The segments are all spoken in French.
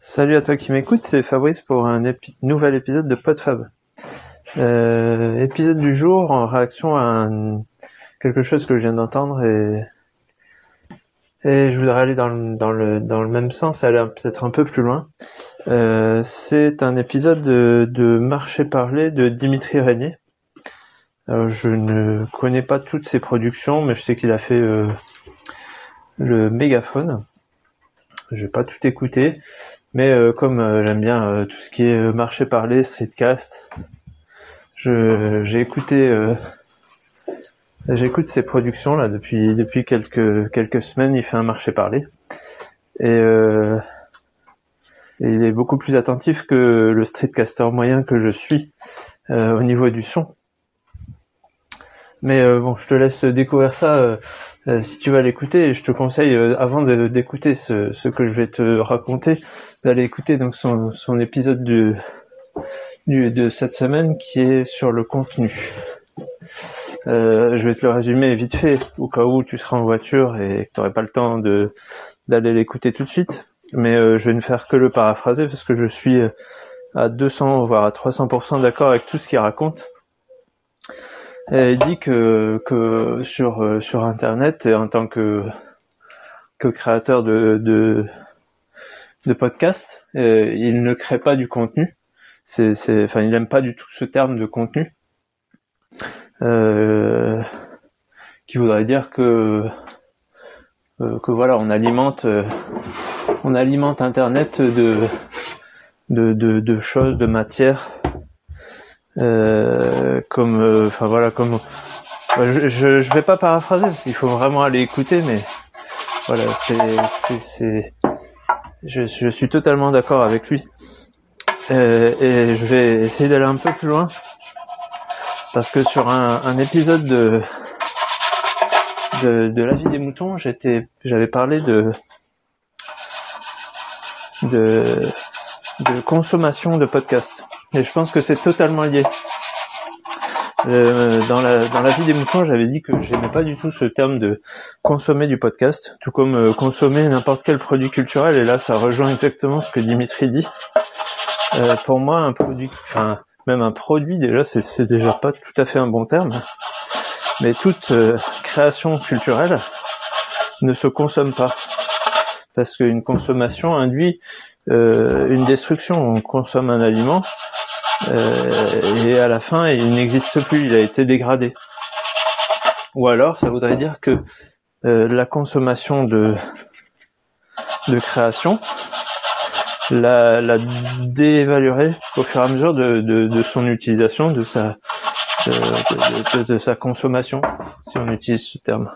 Salut à toi qui m'écoute, c'est Fabrice pour un nouvel épisode de PodFab. Euh, épisode du jour en réaction à quelque chose que je viens d'entendre et, je voudrais aller dans le, même sens, aller peut-être un peu plus loin. Euh, c'est un épisode de, de Marché Parler de Dimitri Régnier. je ne connais pas toutes ses productions, mais je sais qu'il a fait euh, le mégaphone. Je vais pas tout écouter, mais euh, comme euh, j'aime bien euh, tout ce qui est marché parler, streetcast, je j'ai écouté j'écoute ses productions là depuis depuis quelques quelques semaines. Il fait un marché parler et, et il est beaucoup plus attentif que le streetcaster moyen que je suis au niveau du son. Mais bon, je te laisse découvrir ça euh, si tu vas l'écouter, je te conseille euh, avant d'écouter ce, ce, que je vais te raconter, d'aller écouter donc son, son épisode du, du, de cette semaine qui est sur le contenu. Euh, je vais te le résumer vite fait, au cas où tu seras en voiture et que tu n'aurais pas le temps de d'aller l'écouter tout de suite. Mais euh, je vais ne faire que le paraphraser parce que je suis à 200 voire à 300% d'accord avec tout ce qu'il raconte. Elle dit que, que sur, euh, sur Internet, en tant que, que créateur de, de, de podcast, euh, il ne crée pas du contenu. C'est, c'est, enfin, il n'aime pas du tout ce terme de contenu. Euh, qui voudrait dire que euh, que voilà, on alimente, on alimente Internet de de, de, de choses, de matières euh, comme, euh, enfin voilà, comme, je, je, je, vais pas paraphraser parce qu'il faut vraiment aller écouter, mais voilà, c'est, c'est, je, je suis totalement d'accord avec lui. Euh, et je vais essayer d'aller un peu plus loin parce que sur un, un épisode de, de, de la vie des moutons, j'étais, j'avais parlé de, de, de consommation de podcasts. Et je pense que c'est totalement lié. Euh, dans, la, dans la vie des moutons, j'avais dit que j'aimais pas du tout ce terme de consommer du podcast, tout comme euh, consommer n'importe quel produit culturel. Et là, ça rejoint exactement ce que Dimitri dit. Euh, pour moi, un produit, enfin même un produit déjà, c'est déjà pas tout à fait un bon terme. Mais toute euh, création culturelle ne se consomme pas, parce qu'une consommation induit euh, une destruction. On consomme un aliment et à la fin il n'existe plus, il a été dégradé. Ou alors ça voudrait dire que euh, la consommation de, de création la, la au fur et à mesure de, de, de son utilisation, de sa, de, de, sa consommation, si on utilise ce terme.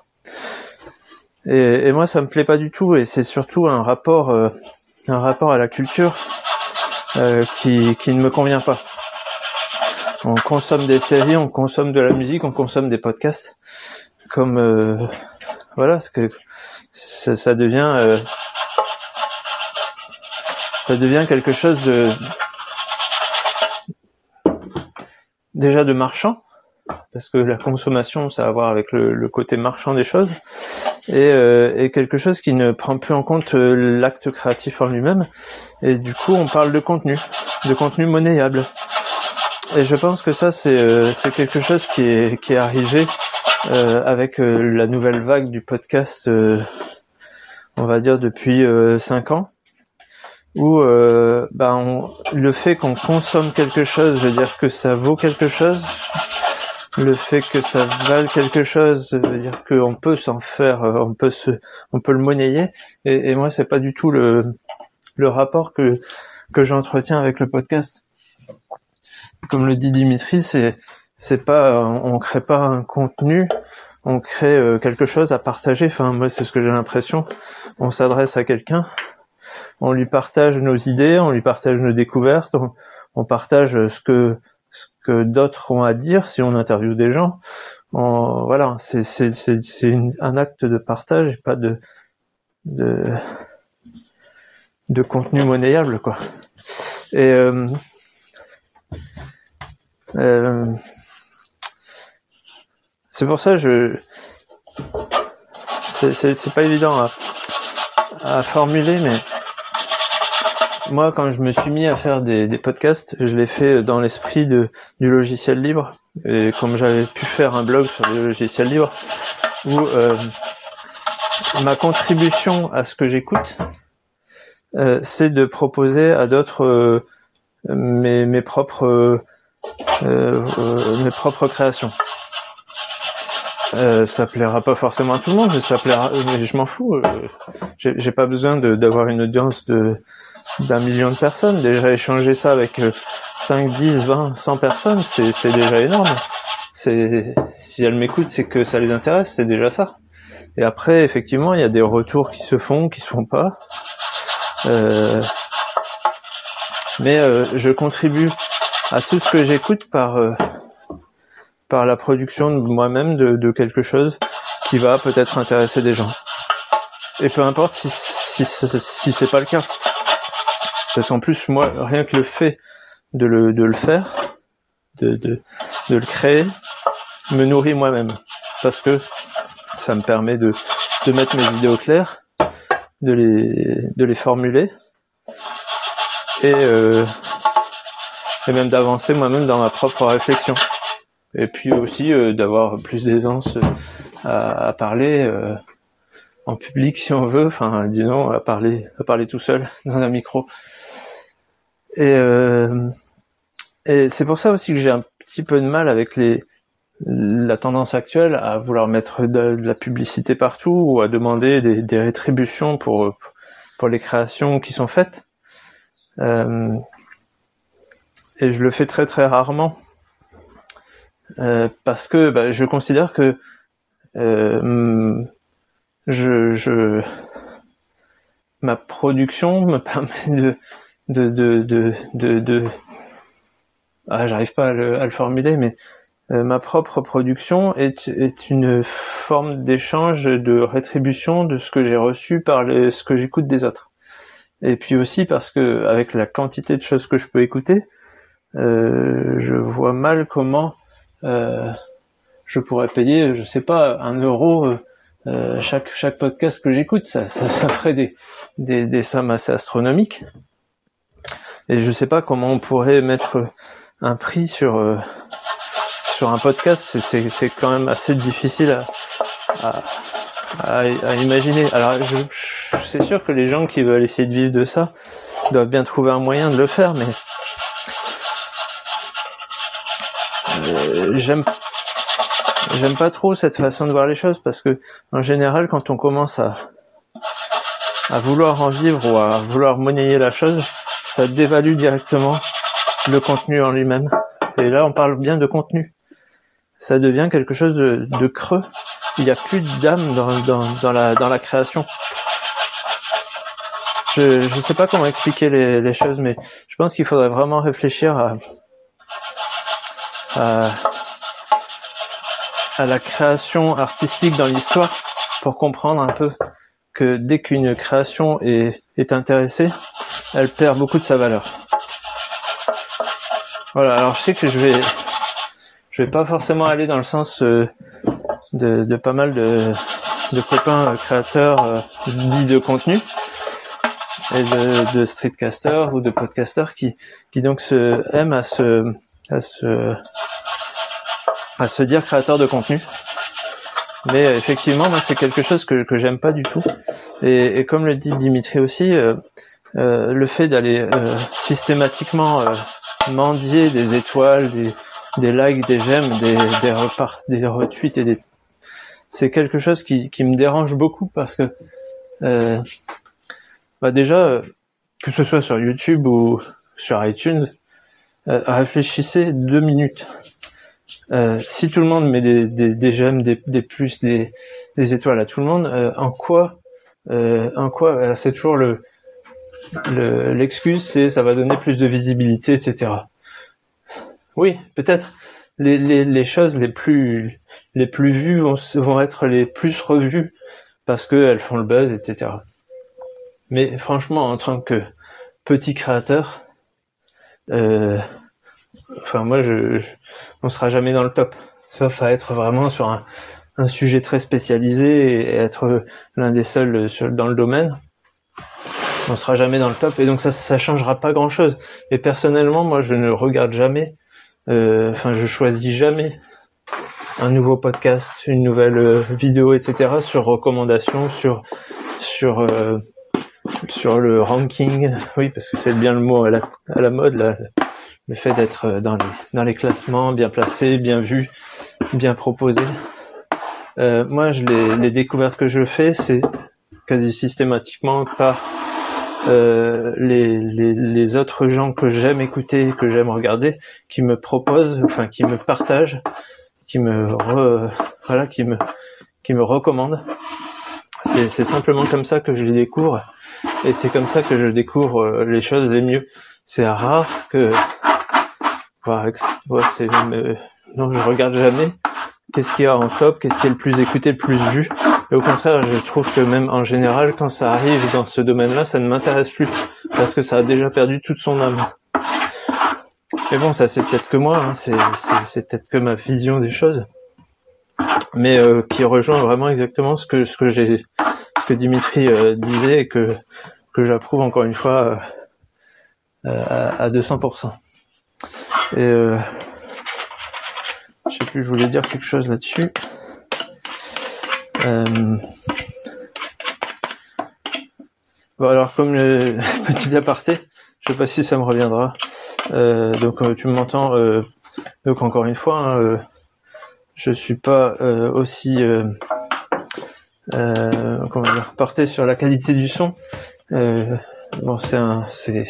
Et, et, moi, ça me plaît pas du tout, et c'est surtout un rapport, euh, un rapport à la culture euh, qui, qui ne me convient pas. On consomme des séries, on consomme de la musique, on consomme des podcasts, comme euh, voilà, ce que ça, devient euh, ça devient quelque chose de déjà de marchand, parce que la consommation, ça a à voir avec le, côté marchand des choses, et, euh, et, quelque chose qui ne prend plus en compte l'acte créatif en lui-même. Et du coup, on parle de contenu, de contenu monnayable. Et je pense que ça, c'est euh, quelque chose qui est, qui est arrivé euh, avec euh, la nouvelle vague du podcast, on va dire depuis 5 ans, où ben, le fait qu'on consomme quelque chose veut dire que ça vaut quelque chose, le fait que ça vale quelque chose veut dire qu'on peut s'en faire, euh, on peut se, on peut le monnayer. Et, et moi, c'est pas du tout le, le rapport que que j'entretiens avec le podcast. Comme le dit Dimitri, c'est c'est pas, on, crée pas un contenu, on crée euh, quelque chose à partager. Enfin, moi, c'est ce que j'ai l'impression. On s'adresse à quelqu'un, on lui partage nos idées, on lui partage nos découvertes, on, on partage ce que ce que d'autres ont à dire si on interviewe des gens. voilà, c'est c'est c'est un acte de partage, pas de de de contenu monnayable quoi. Et euh, euh, c'est pour ça je c'est c'est pas évident à, à formuler mais moi, quand je me suis mis à faire des, des podcasts, je l'ai fait dans l'esprit de, du logiciel libre. Et comme j'avais pu faire un blog sur le logiciel libre, où euh, ma contribution à ce que j'écoute, euh, c'est de proposer à d'autres euh, mes, mes propres euh, mes propres créations. Euh, ça plaira pas forcément à tout le monde, mais ça plaira. Mais je m'en fous. J'ai j'ai pas besoin d'avoir une audience de d'un million de personnes. Déjà échanger ça avec 5, 10, 20, 100 personnes, c'est déjà énorme. C'est si elles m'écoutent, c'est que ça les intéresse, c'est déjà ça. Et après, effectivement, il y a des retours qui se font, qui se font pas. Euh, mais euh, je contribue à tout ce que j'écoute par euh, par la production de moi-même de, de quelque chose qui va peut-être intéresser des gens. Et peu importe si si, si, c'est pas le cas, parce qu'en plus moi rien que le fait de le de le faire, de de de le créer, me nourrit moi-même. Parce que ça me permet de de mettre mes idées au clair, de les de les formuler. Et, euh, et même d'avancer moi-même dans ma propre réflexion. Et puis aussi euh, d'avoir plus d'aisance à, à parler euh, en public si on veut, enfin disons à parler à parler tout seul dans un micro. Et, euh, et c'est pour ça aussi que j'ai un petit peu de mal avec les la tendance actuelle à vouloir mettre de, de la publicité partout ou à demander des, des rétributions pour pour les créations qui sont faites. Euh, et je le fais très très rarement. Euh, parce que bah, je considère que euh, je, je ma production me permet de de de de ah j'arrive pas à le, formuler mais euh, ma propre production est, est une forme d'échange de rétribution de ce que j'ai reçu par ce que j'écoute des autres. Et puis aussi parce que avec la quantité de choses que je peux écouter, je vois mal comment euh, je pourrais payer, je sais pas, un euro euh, chaque chaque podcast que j'écoute. Ça, ça, ça ferait des, des des sommes assez astronomiques. Et je sais pas comment on pourrait mettre un prix sur euh, sur un podcast. C'est quand même assez difficile à, à à, à imaginer. Alors, je, je- c'est sûr que les gens qui veulent essayer de vivre de ça doivent bien trouver un moyen de le faire, mais euh, j'aime j'aime pas trop cette façon de voir les choses parce que en général, quand on commence à à vouloir en vivre ou à vouloir monnayer la chose, ça dévalue directement le contenu en lui-même. Et là, on parle bien de contenu. Ça devient quelque chose de, de creux il n'y a plus d'âme dans, dans, dans, la, dans la création. Je ne sais pas comment expliquer les, les choses, mais je pense qu'il faudrait vraiment réfléchir à, à, à la création artistique dans l'histoire pour comprendre un peu que dès qu'une création est, est intéressée, elle perd beaucoup de sa valeur. Voilà, alors je sais que je vais je vais pas forcément aller dans le sens euh, de, de pas mal de, de copains euh, créateurs euh, dits de contenu et de, de streetcasters ou de podcasters qui, qui donc se aiment à se, à se, à se dire créateur de contenu. Mais euh, effectivement, moi, c'est quelque chose que, que j'aime pas du tout. Et, et comme le dit Dimitri aussi, euh, euh, le fait d'aller euh, systématiquement euh, mendier des étoiles, des, des likes, des j'aime, des, des, des retweets et des c'est quelque chose qui, qui me dérange beaucoup parce que euh, bah déjà que ce soit sur YouTube ou sur iTunes, réfléchissez deux minutes. Euh, si tout le monde met des, des, des j'aime, des, des plus, des, des étoiles à tout le monde, euh, en quoi, euh, en quoi, euh, c'est toujours le le- l'excuse, c'est ça va donner plus de visibilité, etc. Oui, peut-être les, les, les choses les plus les plus vues vont, vont être les plus revues parce qu'elles font le buzz, etc. Mais franchement, en tant que petit créateur, euh, enfin moi, je, je- on sera jamais dans le top, sauf à être vraiment sur un, sujet très spécialisé et être l'un des seuls sur, dans le domaine. on sera jamais dans le top et donc ça ça changera pas grand chose et personnellement moi je ne regarde jamais euh, enfin je choisis jamais un nouveau podcast une nouvelle euh, vidéo etc sur recommandation sur sur euh, sur le ranking. Oui parce que c'est bien le mot à la, à la mode là le fait d'être dans les dans les classements bien placé bien vu bien proposé moi je les, les découvertes que je fais c'est quasi systématiquement par euh, les, les, les, autres gens que j'aime écouter, que j'aime regarder, qui me proposent, enfin qui me partagent, qui me voilà, qui me qui me recommandent. C'est, c'est simplement comme ça que je les découvre, et c'est comme ça que je découvre euh, les choses les mieux. C'est rare que, c'est, non, je regarde jamais qu'est-ce qu'il y a en top, qu'est-ce qui est le plus écouté, le plus vu? Et au contraire, je trouve que même en général, quand ça arrive dans ce domaine-là, ça ne m'intéresse plus parce que ça a déjà perdu toute son âme. Mais bon, ça c'est peut-être que moi, hein, c'est, peut-être que ma vision des choses, mais euh, qui rejoint vraiment exactement ce que ce que j'ai, ce que Dimitri euh, disait et que que j'approuve encore une fois euh, à, à 200%. Et je sais plus, je voulais dire quelque chose là-dessus. Euh... Bon alors comme le petit aparté, je sais pas si ça me reviendra. Euh, donc euh, tu m'entends. Euh, donc encore une fois, hein, euh, je suis pas aussi comment dire porté sur la qualité du son. bon c'est un, c'est,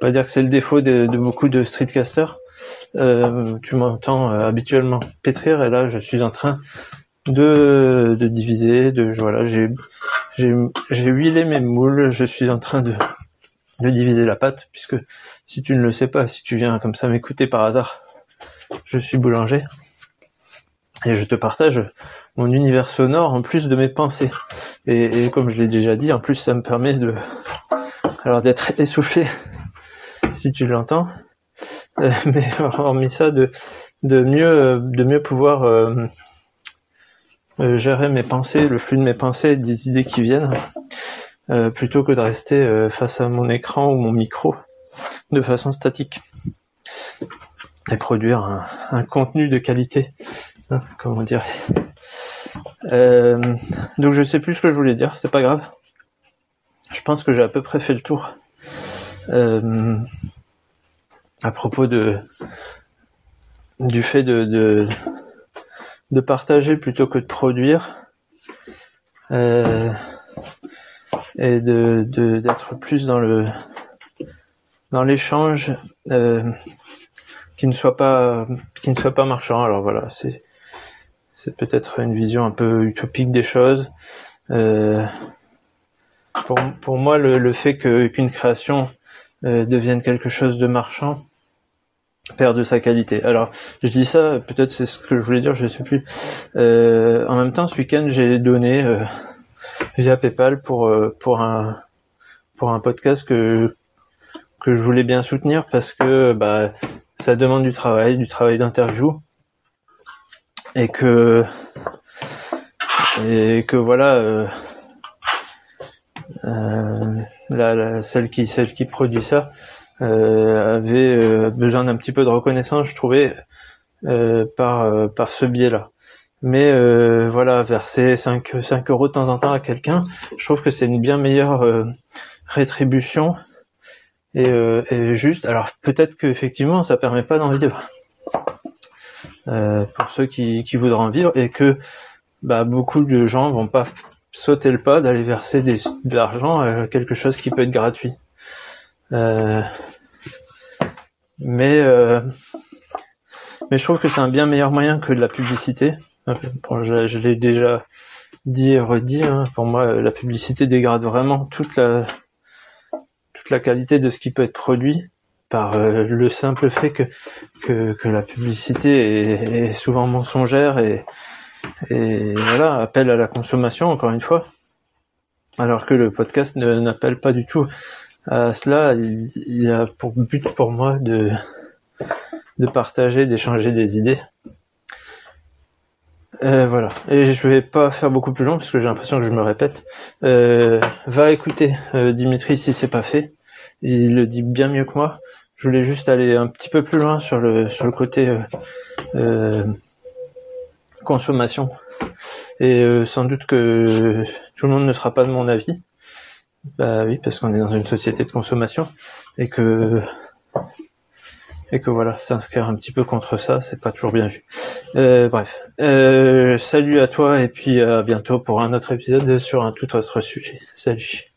va dire que c'est le défaut de, beaucoup de streetcasters. Euh, tu m'entends euh, habituellement pétrir et là je suis en train de, de diviser, de voilà, j'ai j'ai j'ai huilé mes moules, je suis en train de de diviser la pâte puisque si tu ne le sais pas, si tu viens comme ça m'écouter par hasard, je suis boulanger et je te partage mon univers sonore en plus de mes pensées. Et, et comme je l'ai déjà dit, en plus ça me permet de alors d'être essoufflé si tu l'entends euh, mais hormis ça, de, de mieux, de mieux pouvoir euh, euh, gérer mes pensées, le flux de mes pensées, des idées qui viennent, plutôt que de rester face à mon écran ou mon micro de façon statique et produire un, contenu de qualité, hein, comment dire. donc je sais plus ce que je voulais dire, c'est pas grave. Je pense que j'ai à peu près fait le tour. Euh, à propos de du fait de, de, de partager plutôt que de produire euh, et de d'être plus dans le dans l'échange euh, qui ne soit pas qui ne soit pas marchand. Alors voilà c'est c'est peut-être une vision un peu utopique des choses. Euh, pour, pour moi le, le fait que qu'une création devienne quelque chose de marchand perd sa qualité. Alors, je dis ça, peut-être c'est ce que je voulais dire, je sais plus. Euh, en même temps, ce week-end, j'ai donné euh, via PayPal pour euh, pour un pour un podcast que que je voulais bien soutenir parce que bah ça demande du travail, du travail d'interview et que et que voilà euh, euh, la, celle qui celle qui produit ça euh, avait euh, besoin d'un petit peu de reconnaissance, je trouvais, euh, par par ce biais-là. Mais voilà, verser 5, 5 euros de temps en temps à quelqu'un, je trouve que c'est une bien meilleure rétribution et, et, juste. Alors peut-être qu'effectivement ça permet pas d'en vivre euh, pour ceux qui, qui voudraient en vivre et que bah, beaucoup de gens vont pas sauter le pas d'aller verser des, de l'argent à quelque chose qui peut être gratuit. Euh, mais euh, mais je trouve que c'est un bien meilleur moyen que de la publicité. je, l'ai déjà dit et redit. Hein. Pour moi, la publicité dégrade vraiment toute la toute la qualité de ce qui peut être produit par euh, le simple fait que, que, que la publicité est, est, souvent mensongère et, et voilà appelle à la consommation encore une fois alors que le podcast n'appelle pas du tout à cela, il, a pour but pour moi de, de partager, d'échanger des idées. Euh, voilà. Et je vais pas faire beaucoup plus long parce que j'ai l'impression que je me répète. Euh, va écouter euh, Dimitri si c'est pas fait. Il le dit bien mieux que moi. Je voulais juste aller un petit peu plus loin sur le sur le côté consommation. Et sans doute que tout le monde ne sera pas de mon avis. Bah oui, parce qu'on est dans une société de consommation et que et que voilà, s'inscrire un petit peu contre ça, c'est pas toujours bien vu. Euh, bref, euh, salut à toi et puis à bientôt pour un autre épisode sur un tout autre sujet. Salut.